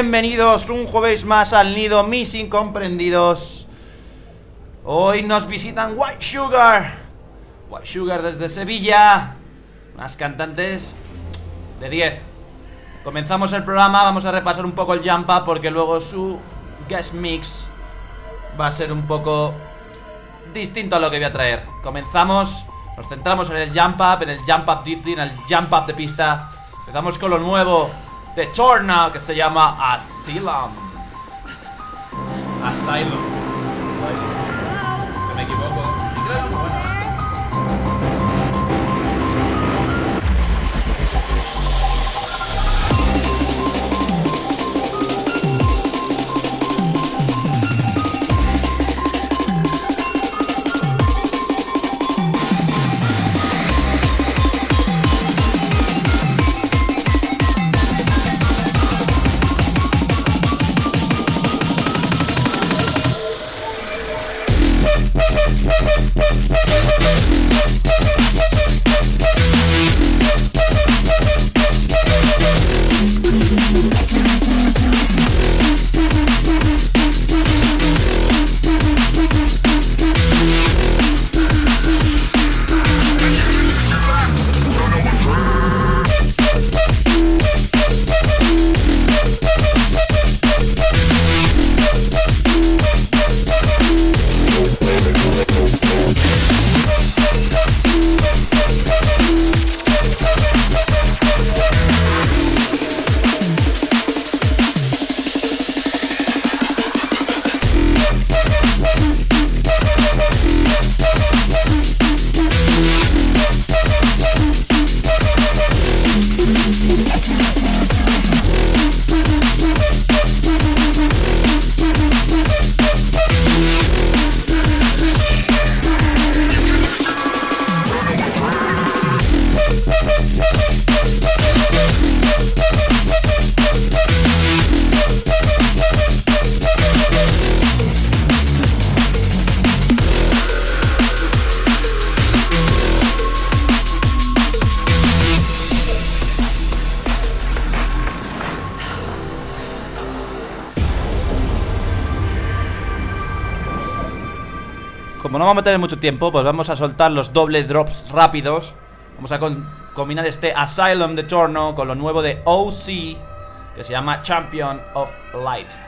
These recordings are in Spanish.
Bienvenidos un jueves más al nido, mis incomprendidos. Hoy nos visitan White Sugar. White Sugar desde Sevilla. Más cantantes de 10. Comenzamos el programa, vamos a repasar un poco el Jump Up porque luego su guest mix va a ser un poco distinto a lo que voy a traer. Comenzamos, nos centramos en el Jump Up, en el Jump Up Deeply, en el Jump Up de pista. Empezamos con lo nuevo de Torna que se llama Asylum. Asylum. Vamos a tener mucho tiempo, pues vamos a soltar los doble drops rápidos. Vamos a combinar este Asylum de Torno con lo nuevo de OC, que se llama. Champion of light.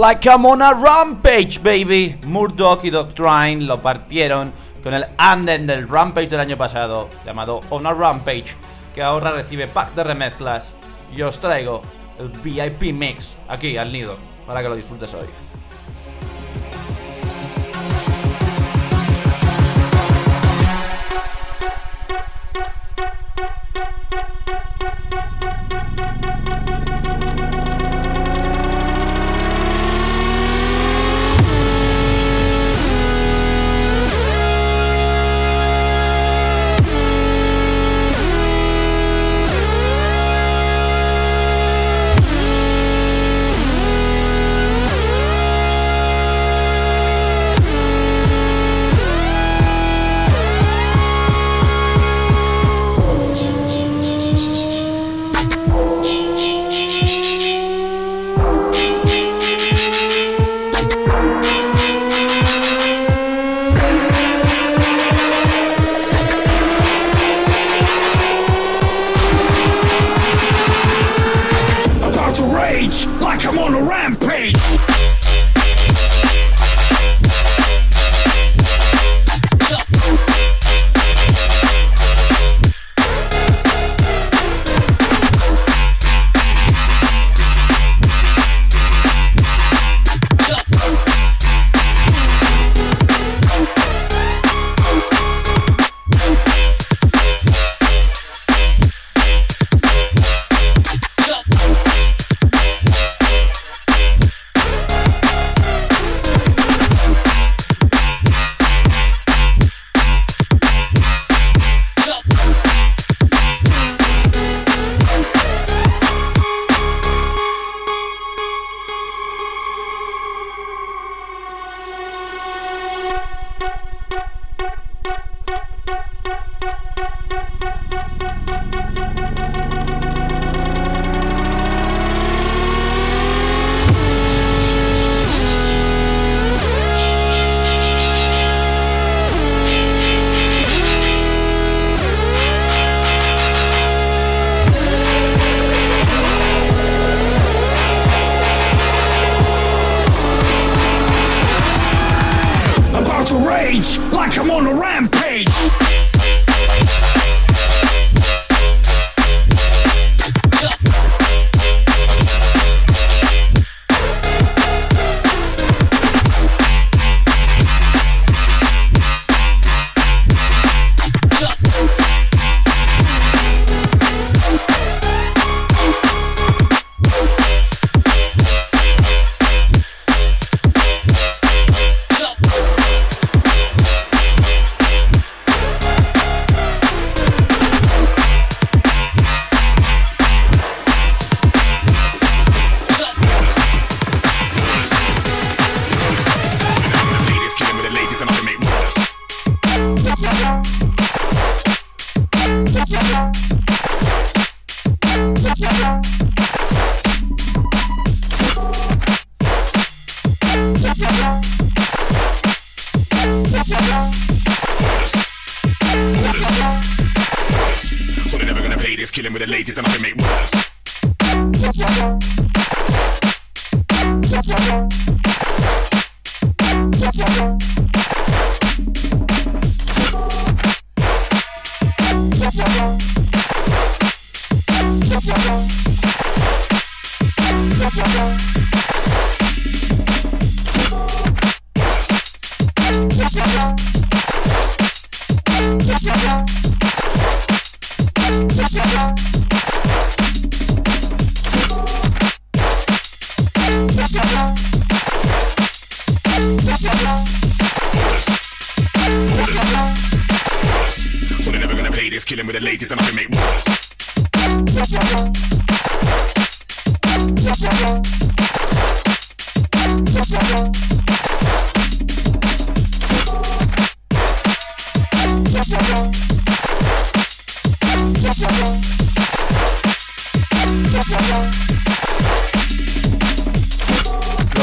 Like I'm on a rampage, baby. Murdoch y Doctrine lo partieron con el anden del Rampage del año pasado, llamado On a Rampage, que ahora recibe pack de remezclas. Y os traigo el VIP Mix aquí al nido, para que lo disfrutes hoy.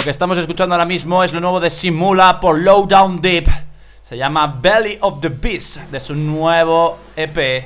Estamos escuchando ahora mismo es lo nuevo de Simula por Low Down Deep. Se llama Belly of the Beast de su nuevo EP,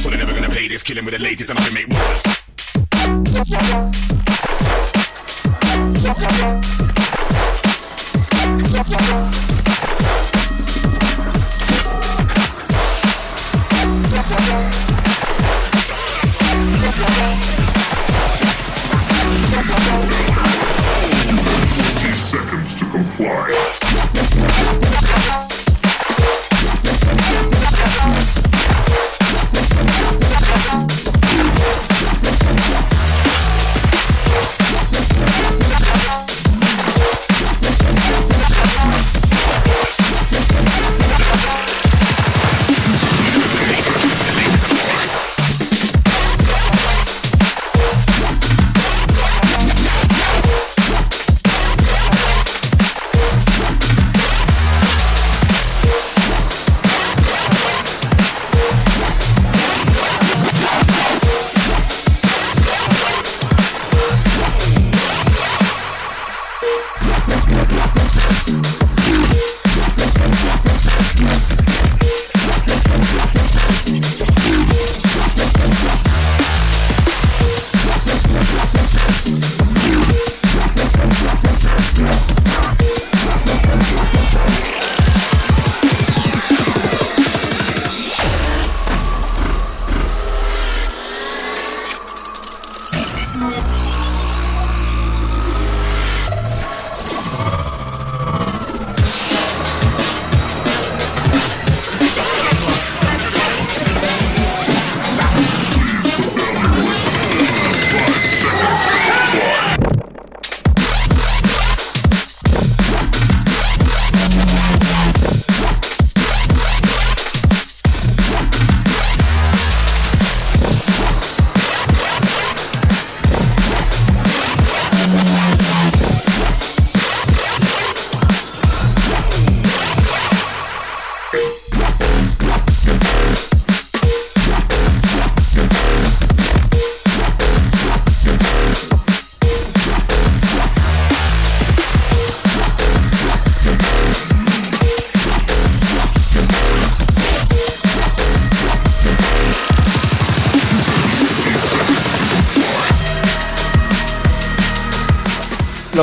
So they're never gonna play this, killing with the latest and I can make seconds to comply.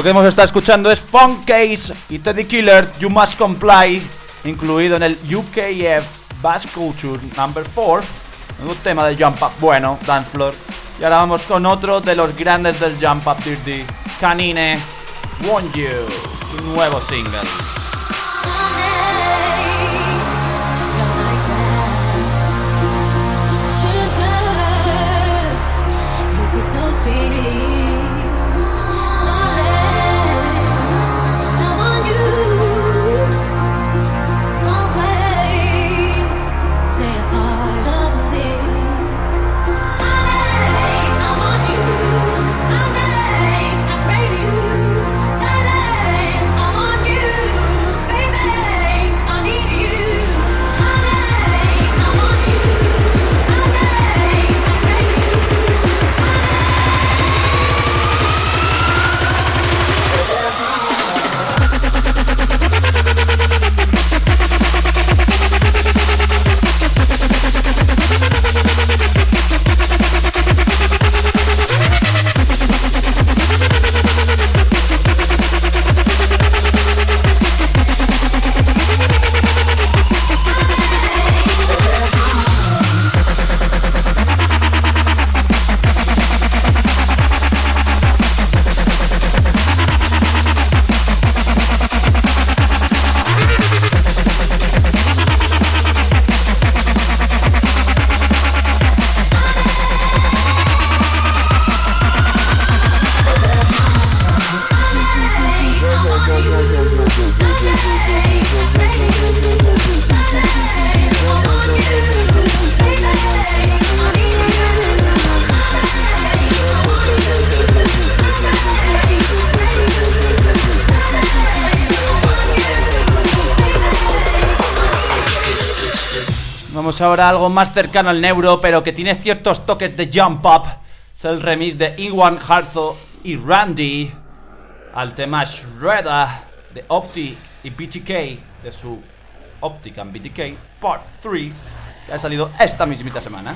Que hemos estado escuchando es Funk Case y Teddy Killer, You Must Comply, incluido en el UKF Bass Culture Number 4, un tema de Jump Up bueno, Dance Floor. Y ahora vamos con otro de los grandes del Jump Up Dirty, Canine, Want You, su nuevo single. Ahora algo más cercano al neuro, pero que tiene ciertos toques de jump up. Es el remix de Iwan Harzo y Randy al tema Shredder de Opti y BTK de su Optic and BTK Part 3 que ha salido esta mismita semana.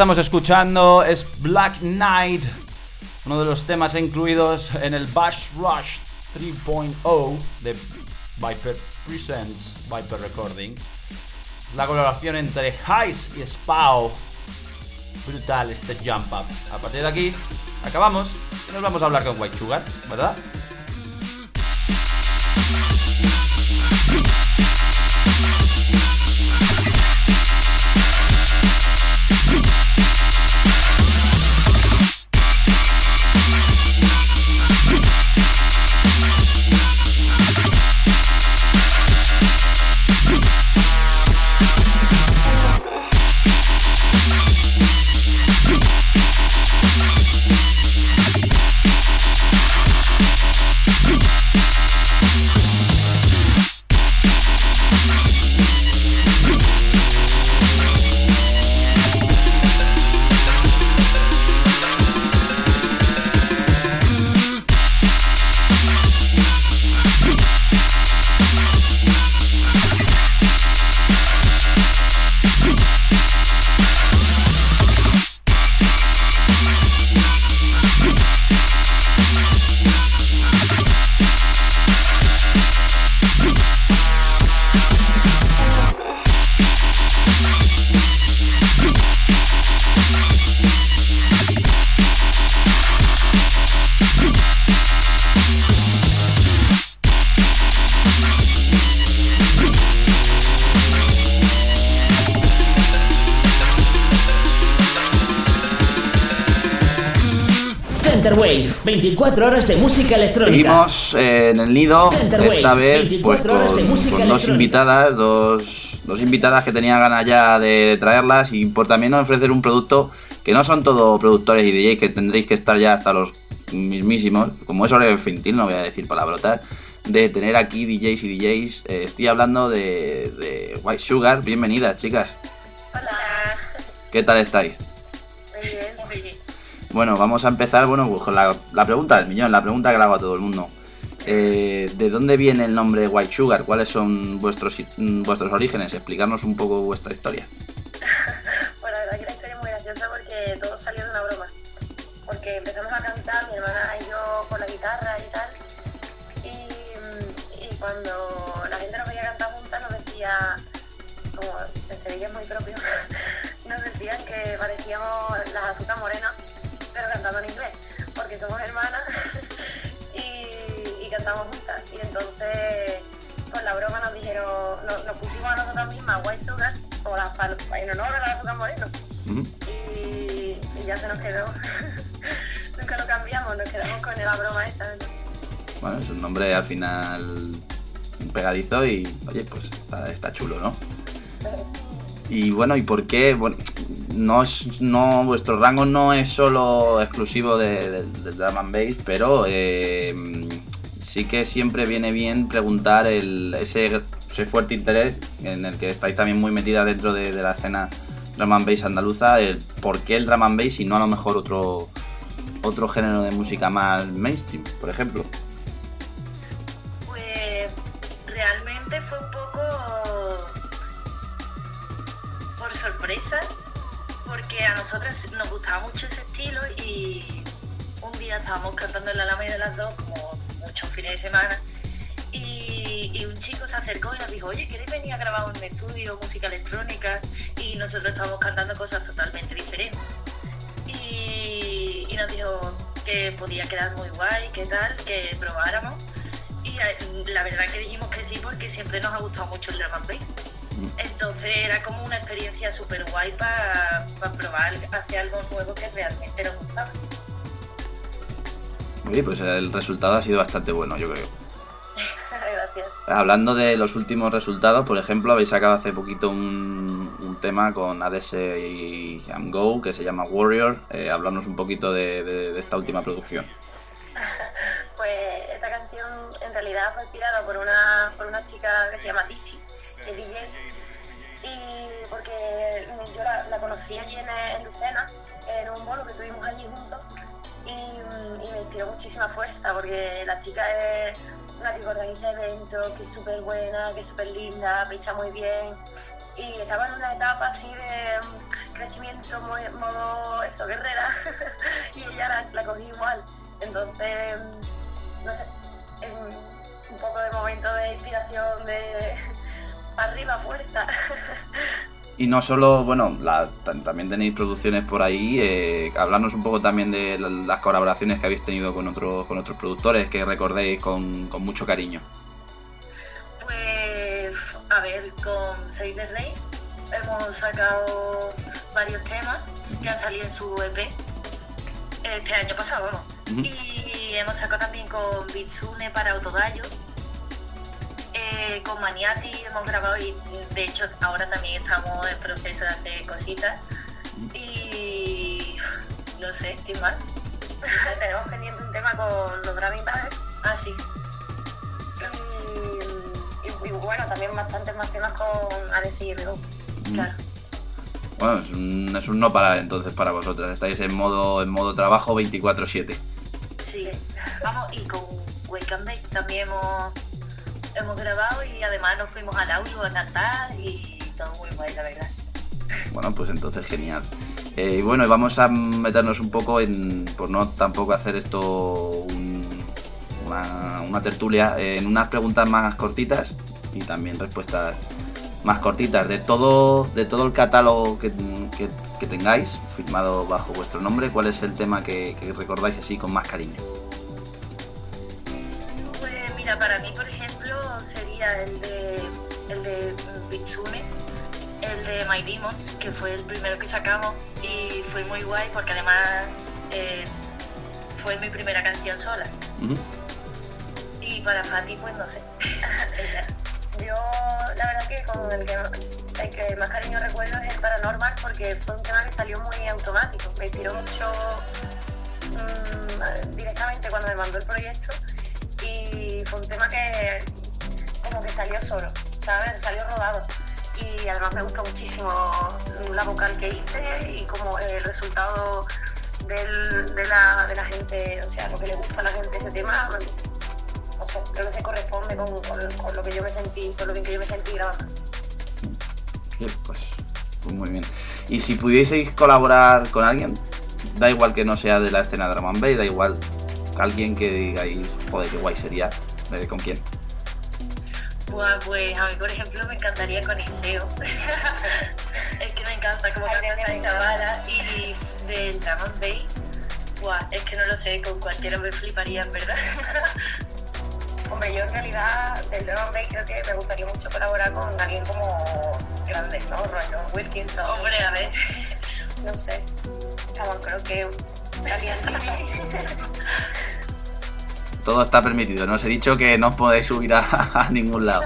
Estamos escuchando es Black Knight, uno de los temas incluidos en el Bash Rush 3.0 de Viper Presents Viper Recording. La colaboración entre Heist y Spao. Brutal este jump up. A partir de aquí, acabamos y nos vamos a hablar con White Sugar, ¿verdad? 24 horas de música electrónica. Seguimos eh, en el nido, Center esta Waves, vez 24 pues con, horas de música con dos invitadas, dos, dos invitadas que tenía ganas ya de traerlas y por también ofrecer un producto que no son todos productores y DJs que tendréis que estar ya hasta los mismísimos, como es hora infantil, no voy a decir palabrotas, de tener aquí DJs y DJs. Eh, estoy hablando de, de White Sugar, bienvenidas chicas, Hola. ¿qué tal estáis? Muy bien, muy bien. Bueno, vamos a empezar bueno, pues con la, pregunta del millón, la pregunta que le hago a todo el mundo. Eh, ¿De dónde viene el nombre White Sugar? ¿Cuáles son vuestros, mm, vuestros orígenes? Explicarnos un poco vuestra historia. Bueno, la verdad que la historia es muy graciosa porque todo salió de una broma. Porque empezamos a cantar, mi hermana y yo con la guitarra y tal. Y, y cuando la gente nos veía cantar juntas nos decía, como en Sevilla es muy propio, nos decían que parecíamos las azúcar morenas, pero cantando en inglés. Porque somos hermanas y, y cantamos juntas. Y entonces con la broma nos dijeron, nos, nos pusimos a nosotras mismas White Sugar, como las en honor a las azúcar moreno. Y, y ya se nos quedó. Nunca lo cambiamos, nos quedamos con la broma esa. ¿no? Bueno, es un nombre al final pegadizo y, oye, pues está, está chulo, ¿no? Y bueno, ¿y por qué? Bueno, no es, no, vuestro rango no es solo exclusivo de- de- del drum and bass, pero eh, sí que siempre viene bien preguntar el, ese, ese fuerte interés en el que estáis también muy metida dentro de, de la escena drum and bass andaluza, el por qué el drum and bass y no a lo mejor otro, otro género de música más mainstream, por ejemplo. Pues realmente fue un poco por sorpresa, porque a nosotros nos gustaba mucho ese estilo y un día estábamos cantando en la Alameda de las dos, como muchos fines de semana, y, un chico se acercó y nos dijo, oye, ¿queréis venir a grabar un estudio, música electrónica? Y nosotros estábamos cantando cosas totalmente diferentes. Y, y nos dijo que podía quedar muy guay, que tal, que probáramos. Y eh, la verdad que dijimos que sí porque siempre nos ha gustado mucho el drum and bass. Entonces era como una experiencia súper guay para probar hacia algo nuevo que realmente nos gustaba. Oye, pues el resultado ha sido bastante bueno, yo creo. Gracias. Hablando de los últimos resultados, por ejemplo, habéis sacado hace poquito un, un tema con ADS y Go que se llama Warrior. Eh, hablarnos un poquito de, de- de esta última producción. Pues esta canción en realidad fue inspirada por una, por una chica que se llama Dizzy, que es DJ. Y porque yo la, la conocí allí en, en Lucena, en un bolo que tuvimos allí juntos. Y, mm, y me inspiró muchísima fuerza porque la chica es una que organiza eventos, que es súper buena, que es súper linda, pincha muy bien. Y estaba en una etapa así de mm, crecimiento, mo- modo eso, guerrera. y ella la, la cogí igual. Entonces, mm, no sé, es un, un poco de momento de inspiración, de arriba, fuerza. Y no solo, bueno, la- también tenéis producciones por ahí. Eh, hablarnos un poco también de la- las colaboraciones que habéis tenido con otros, con otros productores que recordéis con, con mucho cariño. Pues, a ver, con Save the Rey hemos sacado varios temas que han salido en su EP este año pasado, vamos. Y hemos sacado también con Bitsune para Autogallo. Eh, con Maniati hemos grabado y de hecho ahora también estamos en proceso de hacer cositas. Y no sé, ¿qué más? Tenemos pendiente un tema con los Graving Brothers. Ah, sí. Y, y- y bueno, también bastantes más temas con ADS y MGO. Claro. Bueno, es un, es un no parar entonces para vosotras. Estáis en modo, en modo trabajo 24-7. Sí. Vamos, y con Wake and Bake también hemos, hemos grabado y además nos fuimos al audio a cantar y todo muy guay, la verdad. Bueno, pues entonces genial. Eh, y bueno, vamos a meternos un poco en, por no tampoco hacer esto un- una, una tertulia, eh, en unas preguntas más cortitas y también respuestas más cortitas. De todo, de todo el catálogo que, que- que tengáis firmado bajo vuestro nombre, ¿cuál es el tema que, que recordáis así con más cariño? Pues mira, para mí, por el de, el de Bitsune, el de My Demons, que fue el primero que sacamos y fue muy guay porque además eh, fue mi primera canción sola. Y para Fati, pues no sé. Yo, la verdad que con el que, el que más cariño recuerdo es el Paranormal porque fue un tema que salió muy automático. Me inspiró mucho mm, directamente cuando me mandó el proyecto y fue un tema que como que salió solo, ¿sabes? Salió rodado. Y además me gustó muchísimo la vocal que hice y como el resultado del- de, la, de la gente, o sea, lo que le gusta a la gente ese tema, no sé, creo que se corresponde con, con- con lo que yo me sentí, con lo bien que yo me sentí grabando. Sí, pues, pues muy bien. Y si pudieseis colaborar con alguien, da igual que no sea de la escena de and Bass, da igual alguien que digáis, joder, qué guay sería, eh, ¿con quién? Buah, pues a mí, por ejemplo, me encantaría con Iseo. es que me encanta como canta esta chavala. Y del and Bass, buah, es que no lo sé, con cualquiera me fliparía, verdad. Hombre, yo en realidad del and bass creo que me gustaría mucho colaborar con alguien como grande, ¿no? Rollo Wilkinson. Hombre, a ver. No sé. Vamos, creo que alguien Todo está permitido, no os he dicho que no os podéis subir a, ningún lado.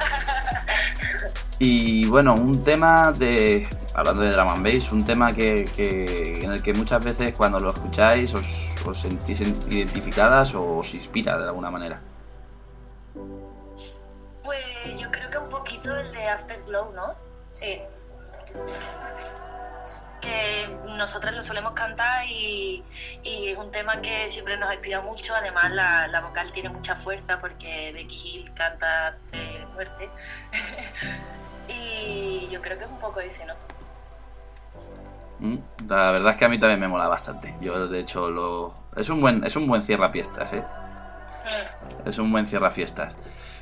Y bueno, un tema de. Hablando de drum and bass, un tema que, que- en el que muchas veces cuando lo escucháis os, os sentís identificadas o os inspira de alguna manera. Pues yo creo que un poquito el de Afterglow, ¿no? Sí. Que nosotras lo solemos cantar y, y es un tema que siempre nos inspira mucho. Además, la, la vocal tiene mucha fuerza porque Becky Hill canta de muerte. y yo creo que es un poco ese, ¿no? Mm, La verdad es que a mí también me mola bastante. Yo de hecho lo. Es un buen, es un buen cierra fiestas, eh. Es un buen cierra fiestas.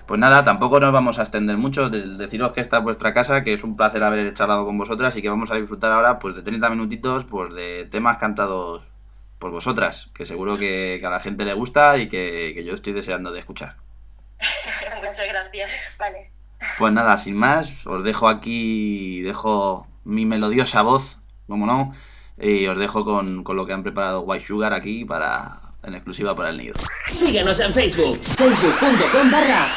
Pues nada, tampoco nos vamos a extender mucho. de- deciros que esta es vuestra casa, que es un placer haber charlado con vosotras y que vamos a disfrutar ahora pues de 30 minutitos pues de temas cantados por vosotras, que seguro que, que a la gente le gusta y que, que yo estoy deseando de escuchar. Muchas gracias. Vale. Pues nada, sin más, os dejo aquí, dejo mi melodiosa voz, como no, y os dejo con, con lo que han preparado White Sugar aquí para en exclusiva para el nido. Síguenos en Facebook, facebook.com barra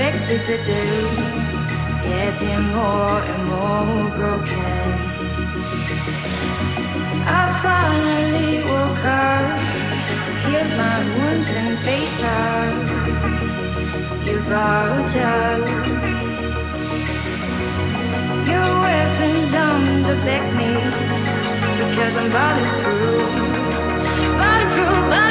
expected to do, getting more and more broken. I finally woke up, healed my wounds and face out. You bowed out. Your weapons don't affect me because I'm bulletproof. Bulletproof, bulletproof,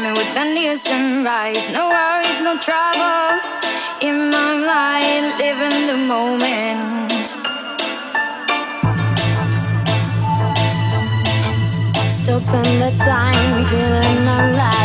dreaming with the near sunrise. No worries, no trouble. In my mind, living the moment. Stopping the time, feeling alive.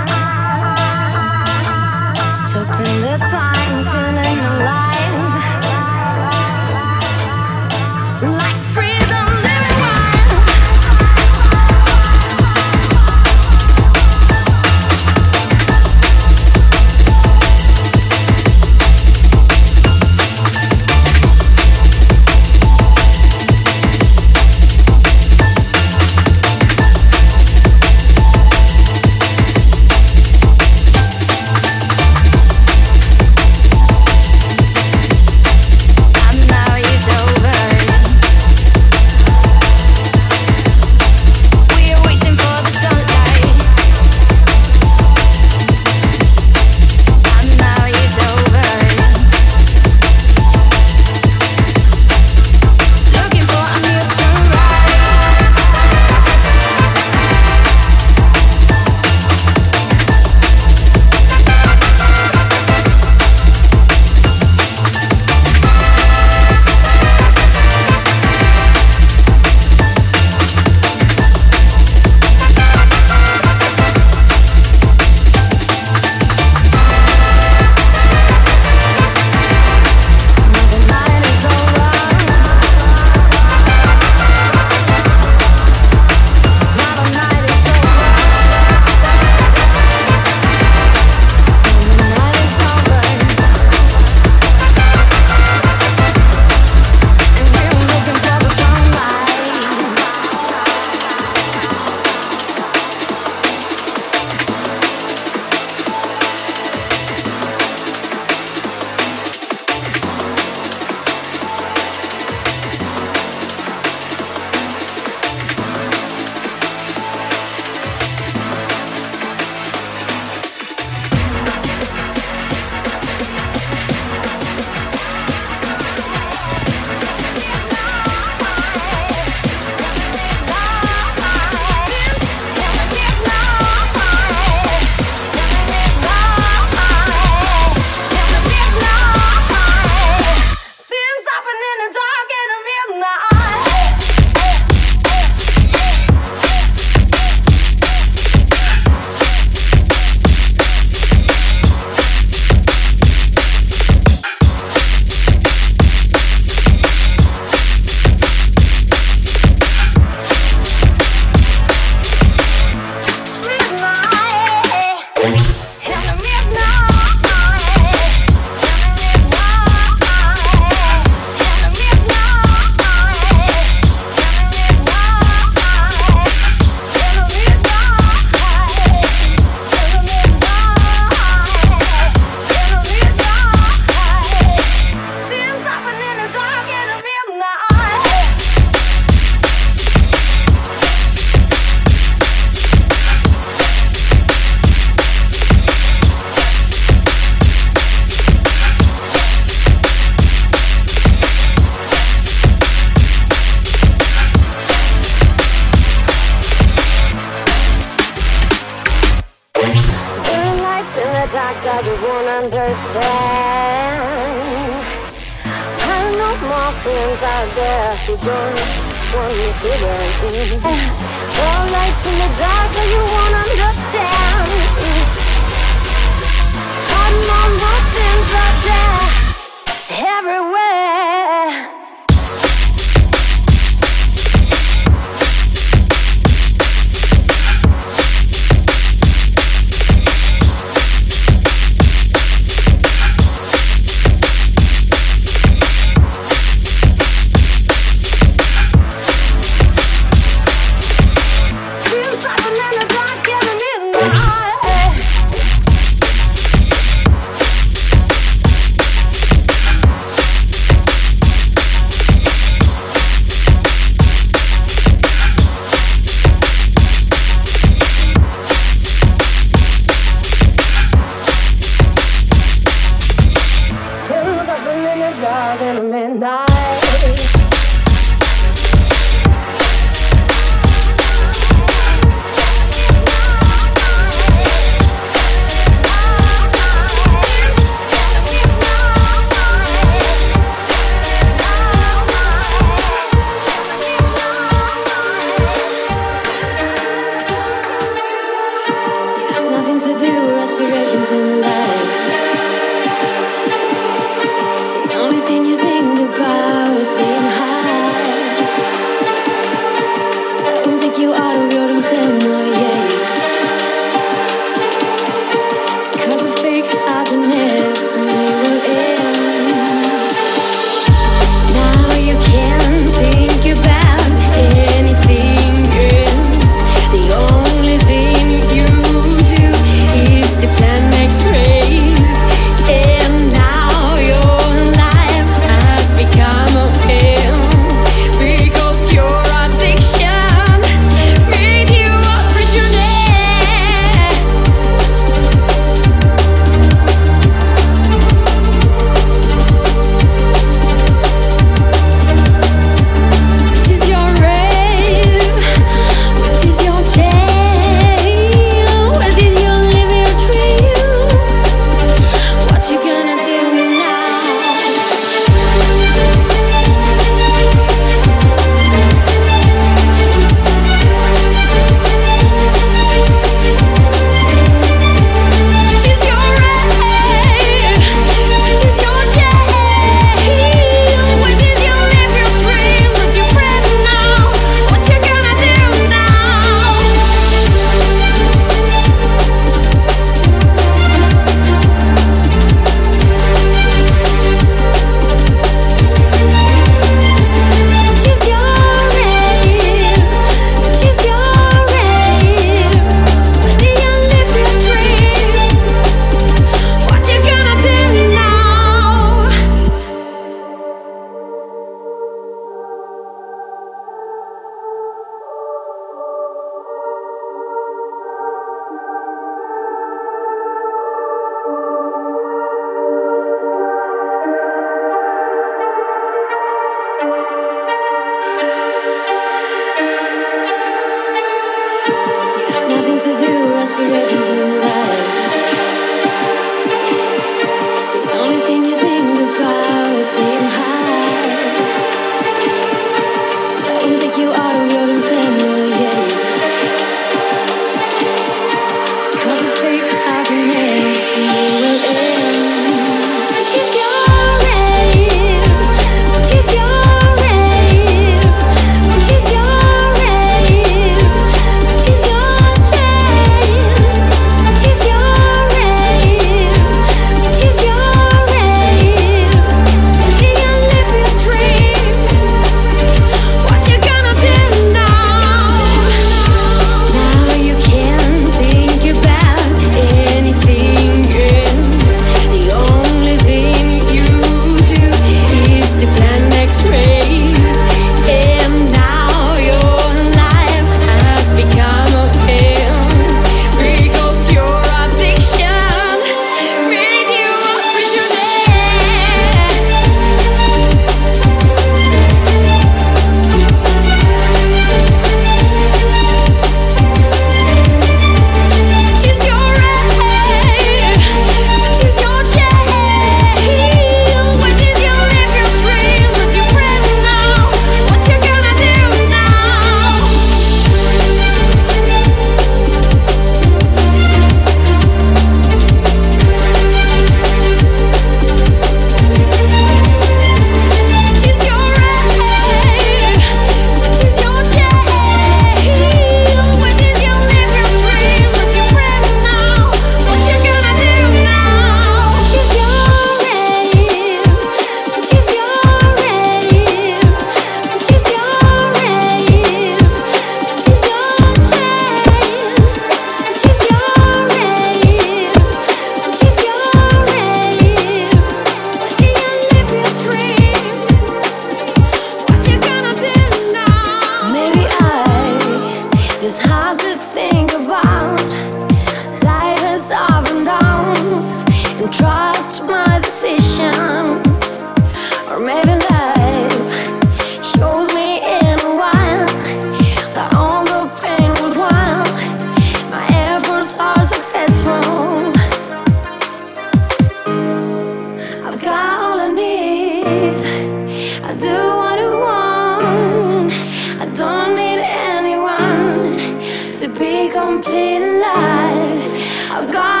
Complete and live. I've got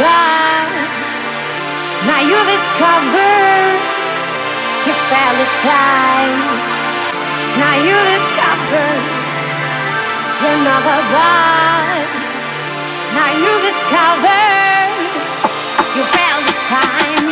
bars. Now you discover you fell this time. Now you discover you're not the bars. Now you discover you fell this time.